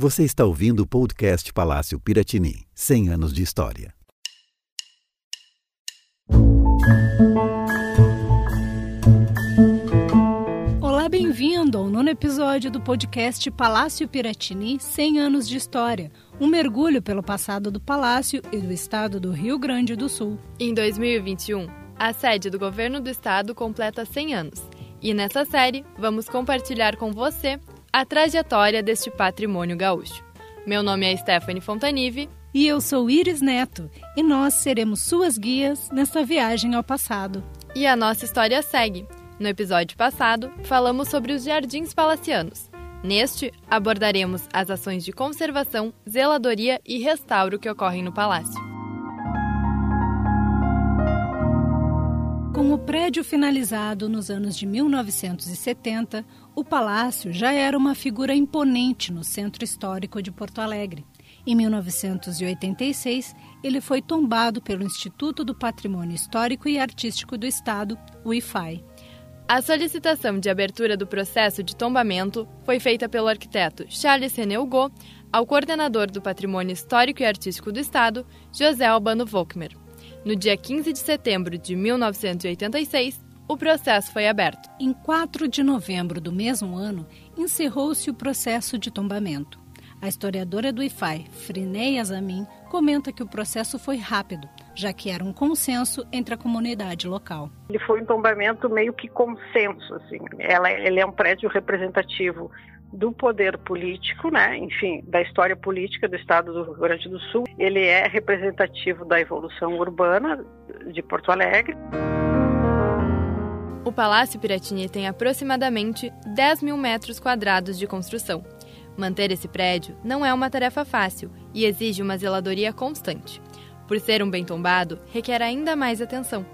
Você está ouvindo o podcast Palácio Piratini 100 anos de história. Olá, bem-vindo ao nono episódio do podcast Palácio Piratini 100 anos de história. Um mergulho pelo passado do palácio e do estado do Rio Grande do Sul. Em 2021, a sede do governo do estado completa 100 anos. E nessa série, vamos compartilhar com você a trajetória deste patrimônio gaúcho. Meu nome é Stephanie Fontanive. E eu sou Iris Neto, e nós seremos suas guias nesta viagem ao passado. E a nossa história segue. No episódio passado, falamos sobre os jardins palacianos. Neste, abordaremos as ações de conservação, zeladoria e restauro que ocorrem no palácio. Com o prédio finalizado nos anos de 1970, o palácio já era uma figura imponente no centro histórico de Porto Alegre. Em 1986, ele foi tombado pelo Instituto do Patrimônio Histórico e Artístico do Estado, o IFAI. A solicitação de abertura do processo de tombamento foi feita pelo arquiteto Charles René Hugo ao coordenador do Patrimônio Histórico e Artístico do Estado, José Albano Volkmer. No dia 15 de setembro de 1986, o processo foi aberto. Em 4 de novembro do mesmo ano, encerrou-se o processo de tombamento. A historiadora do IFAI, Frinei Azamin, comenta que o processo foi rápido, já que era um consenso entre a comunidade local. Ele foi um tombamento meio que consenso, assim. Ela, ele é um prédio representativo do poder político, né? enfim, da história política do estado do Rio Grande do Sul. Ele é representativo da evolução urbana de Porto Alegre. O Palácio Piratini tem aproximadamente 10 mil metros quadrados de construção. Manter esse prédio não é uma tarefa fácil e exige uma zeladoria constante. Por ser um bem tombado, requer ainda mais atenção.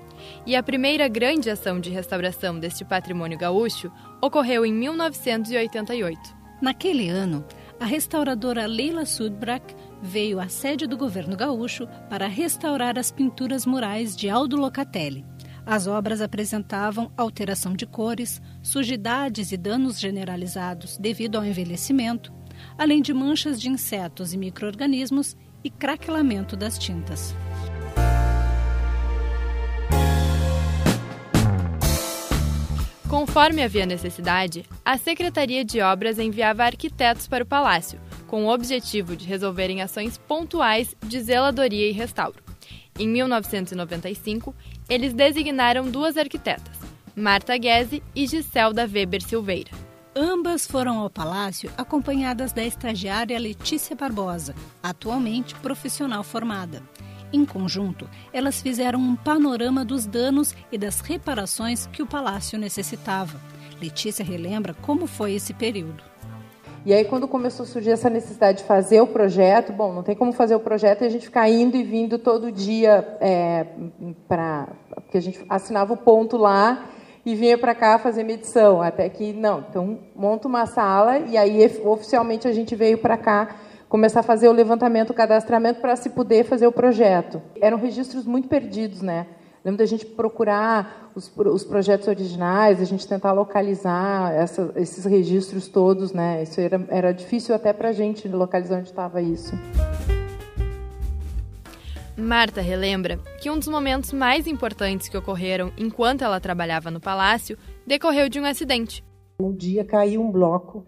E a primeira grande ação de restauração deste patrimônio gaúcho ocorreu em 1988. Naquele ano, a restauradora Leila Sudbrack veio à sede do governo gaúcho para restaurar as pinturas murais de Aldo Locatelli. As obras apresentavam alteração de cores, sujidades e danos generalizados devido ao envelhecimento, além de manchas de insetos e microorganismos e craquelamento das tintas. Conforme havia necessidade, a Secretaria de Obras enviava arquitetos para o palácio, com o objetivo de resolverem ações pontuais de zeladoria e restauro. Em 1995, eles designaram duas arquitetas, Marta Guese e Giselda Weber Silveira. Ambas foram ao palácio acompanhadas da estagiária Letícia Barbosa, atualmente profissional formada. Em conjunto, elas fizeram um panorama dos danos e das reparações que o palácio necessitava. Letícia relembra como foi esse período. E aí, quando começou a surgir essa necessidade de fazer o projeto, bom, não tem como fazer o projeto e a gente ficar indo e vindo todo dia é, para. Porque a gente assinava o ponto lá e vinha para cá fazer medição. Até que, não, então monta uma sala e aí oficialmente a gente veio para cá começar a fazer o levantamento, o cadastramento para se poder fazer o projeto. Eram registros muito perdidos, né? Lembro da gente procurar os, os projetos originais, a gente tentar localizar essa, esses registros todos, né? Isso era, era difícil até para a gente localizar onde estava isso. Marta relembra que um dos momentos mais importantes que ocorreram enquanto ela trabalhava no palácio decorreu de um acidente. Um dia caiu um bloco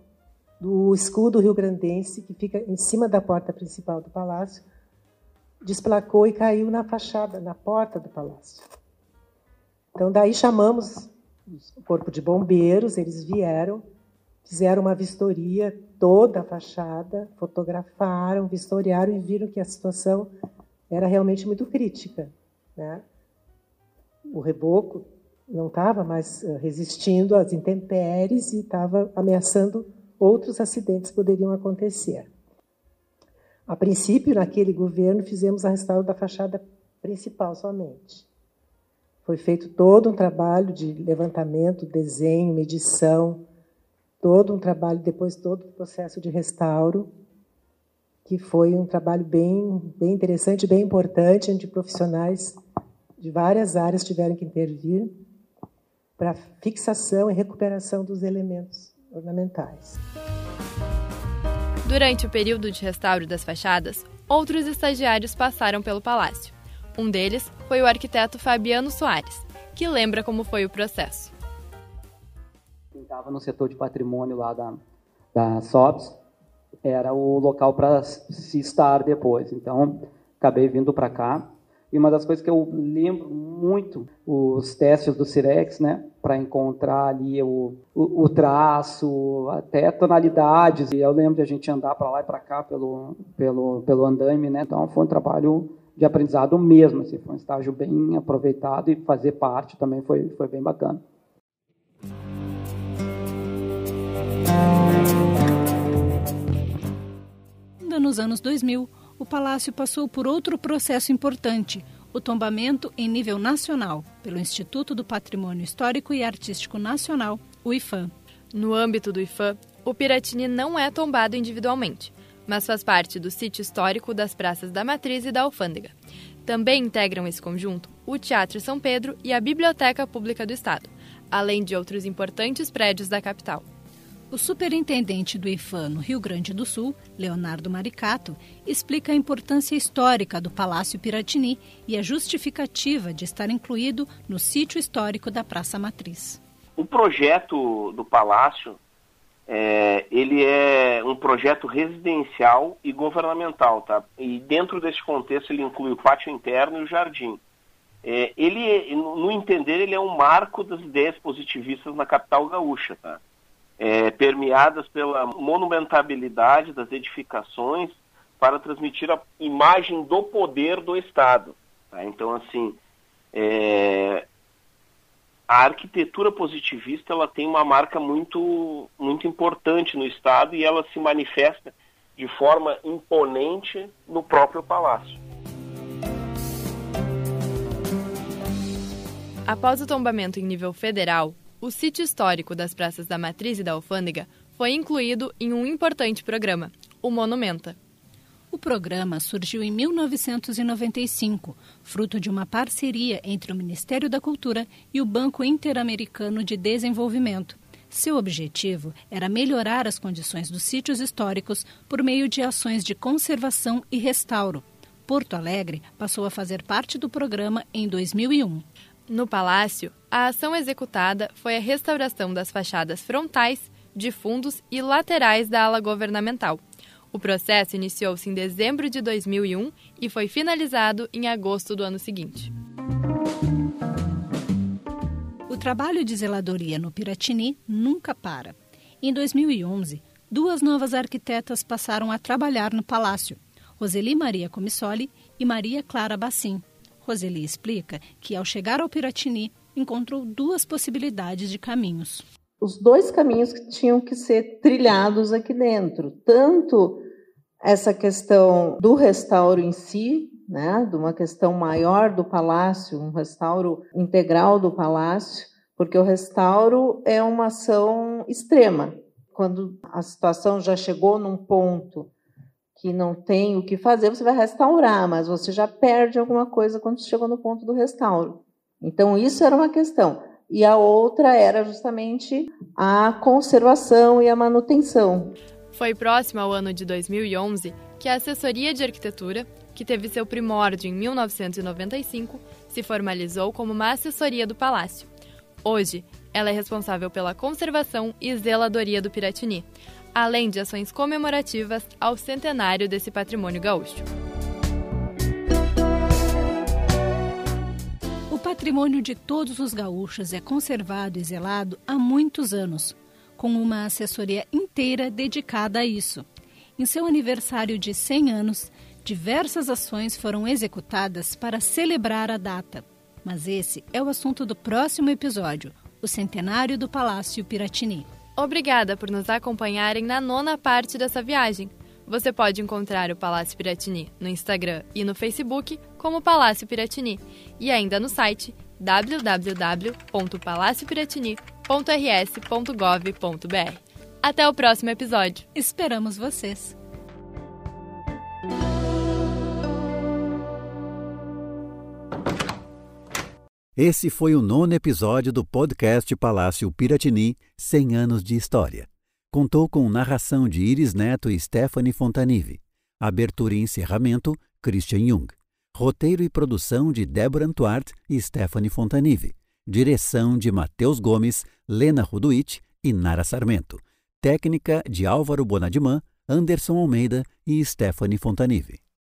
do escudo rio-grandense, que fica em cima da porta principal do palácio, desplacou e caiu na fachada, na porta do palácio. Então, daí chamamos o corpo de bombeiros, eles vieram, fizeram uma vistoria toda a fachada, fotografaram, vistoriaram e viram que a situação era realmente muito crítica. Né? O reboco não estava mais eh, resistindo às intempéries e estava ameaçando outros acidentes poderiam acontecer. A princípio, naquele governo, fizemos a restauro da fachada principal somente. Foi feito todo um trabalho de levantamento, desenho, medição, todo um trabalho, depois todo o processo de restauro, que foi um trabalho bem, bem interessante, bem importante, onde profissionais de várias áreas tiveram que intervir para fixação e recuperação dos elementos ornamentais. Durante o período de restauro das fachadas, outros estagiários passaram pelo palácio. Um deles foi o arquiteto Fabiano Soares, que lembra como foi o processo. Estava no setor de patrimônio lá da, da SOPS, era o local para se estar depois. Então, acabei vindo para cá. E uma das coisas que eu lembro muito, os testes do Cirex, né, para encontrar ali o, o, o, traço, até tonalidades. E eu lembro de a gente andar para lá e para cá pelo, pelo, pelo andaime, né? Então, foi um trabalho de aprendizado mesmo, assim, foi um estágio bem aproveitado e fazer parte também foi, foi bem bacana. Ainda nos anos 2000, o palácio passou por outro processo importante, o tombamento em nível nacional, pelo Instituto do Patrimônio Histórico e Artístico Nacional, o IFAM. No âmbito do IFAM, o Piratini não é tombado individualmente, mas faz parte do sítio histórico das praças da Matriz e da Alfândega. Também integram esse conjunto o Teatro São Pedro e a Biblioteca Pública do Estado, além de outros importantes prédios da capital. O superintendente do IFAM no Rio Grande do Sul, Leonardo Maricato, explica a importância histórica do Palácio Piratini e a justificativa de estar incluído no sítio histórico da Praça Matriz. O projeto do palácio é, ele é um projeto residencial e governamental, tá? E dentro desse contexto ele inclui o pátio interno e o jardim. É, ele, no entender, ele é um marco das ideias positivistas na capital gaúcha, tá? É, permeadas pela monumentabilidade das edificações para transmitir a imagem do poder do Estado. Tá? Então, assim, é, a arquitetura positivista ela tem uma marca muito, muito importante no Estado e ela se manifesta de forma imponente no próprio palácio. Após o tombamento em nível federal, o sítio histórico das praças da Matriz e da Alfândega foi incluído em um importante programa, o Monumenta. O programa surgiu em 1995, fruto de uma parceria entre o Ministério da Cultura e o Banco Interamericano de Desenvolvimento. Seu objetivo era melhorar as condições dos sítios históricos por meio de ações de conservação e restauro. Porto Alegre passou a fazer parte do programa em 2001. No Palácio, a ação executada foi a restauração das fachadas frontais, de fundos e laterais da ala governamental, o processo iniciou-se em dezembro de 2001 e foi finalizado em agosto do ano seguinte. O trabalho de zeladoria no Piratini nunca para. Em 2011, duas novas arquitetas passaram a trabalhar no palácio, Roseli Maria Comissoli e Maria Clara Bassim. Roseli explica que, ao chegar ao Piratini, encontrou duas possibilidades de caminhos. Os dois caminhos que tinham que ser trilhados aqui dentro, tanto essa questão do restauro em si, né, de uma questão maior do palácio, um restauro integral do palácio, porque o restauro é uma ação extrema. Quando a situação já chegou num ponto que não tem o que fazer, você vai restaurar, mas você já perde alguma coisa quando chegou no ponto do restauro. Então, isso era uma questão. E a outra era justamente a conservação e a manutenção. Foi próximo ao ano de 2011 que a Assessoria de Arquitetura, que teve seu primórdio em 1995, se formalizou como uma assessoria do Palácio. Hoje, ela é responsável pela conservação e zeladoria do Piratini, além de ações comemorativas ao centenário desse patrimônio gaúcho. O patrimônio de todos os gaúchos é conservado e zelado há muitos anos com uma assessoria inteira dedicada a isso. Em seu aniversário de 100 anos, diversas ações foram executadas para celebrar a data. Mas esse é o assunto do próximo episódio, o centenário do Palácio Piratini. Obrigada por nos acompanharem na nona parte dessa viagem. Você pode encontrar o Palácio Piratini no Instagram e no Facebook como Palácio Piratini e ainda no site www.palaciopiratini.rs.gov.br. Até o próximo episódio. Esperamos vocês. Esse foi o nono episódio do podcast Palácio Piratini 100 anos de história Contou com narração de Iris Neto e Stephanie Fontanive. Abertura e encerramento, Christian Jung. Roteiro e produção de Débora Antuart e Stephanie Fontanive. Direção de Matheus Gomes, Lena Ruduit e Nara Sarmento. Técnica de Álvaro Bonadiman, Anderson Almeida e Stephanie Fontanive.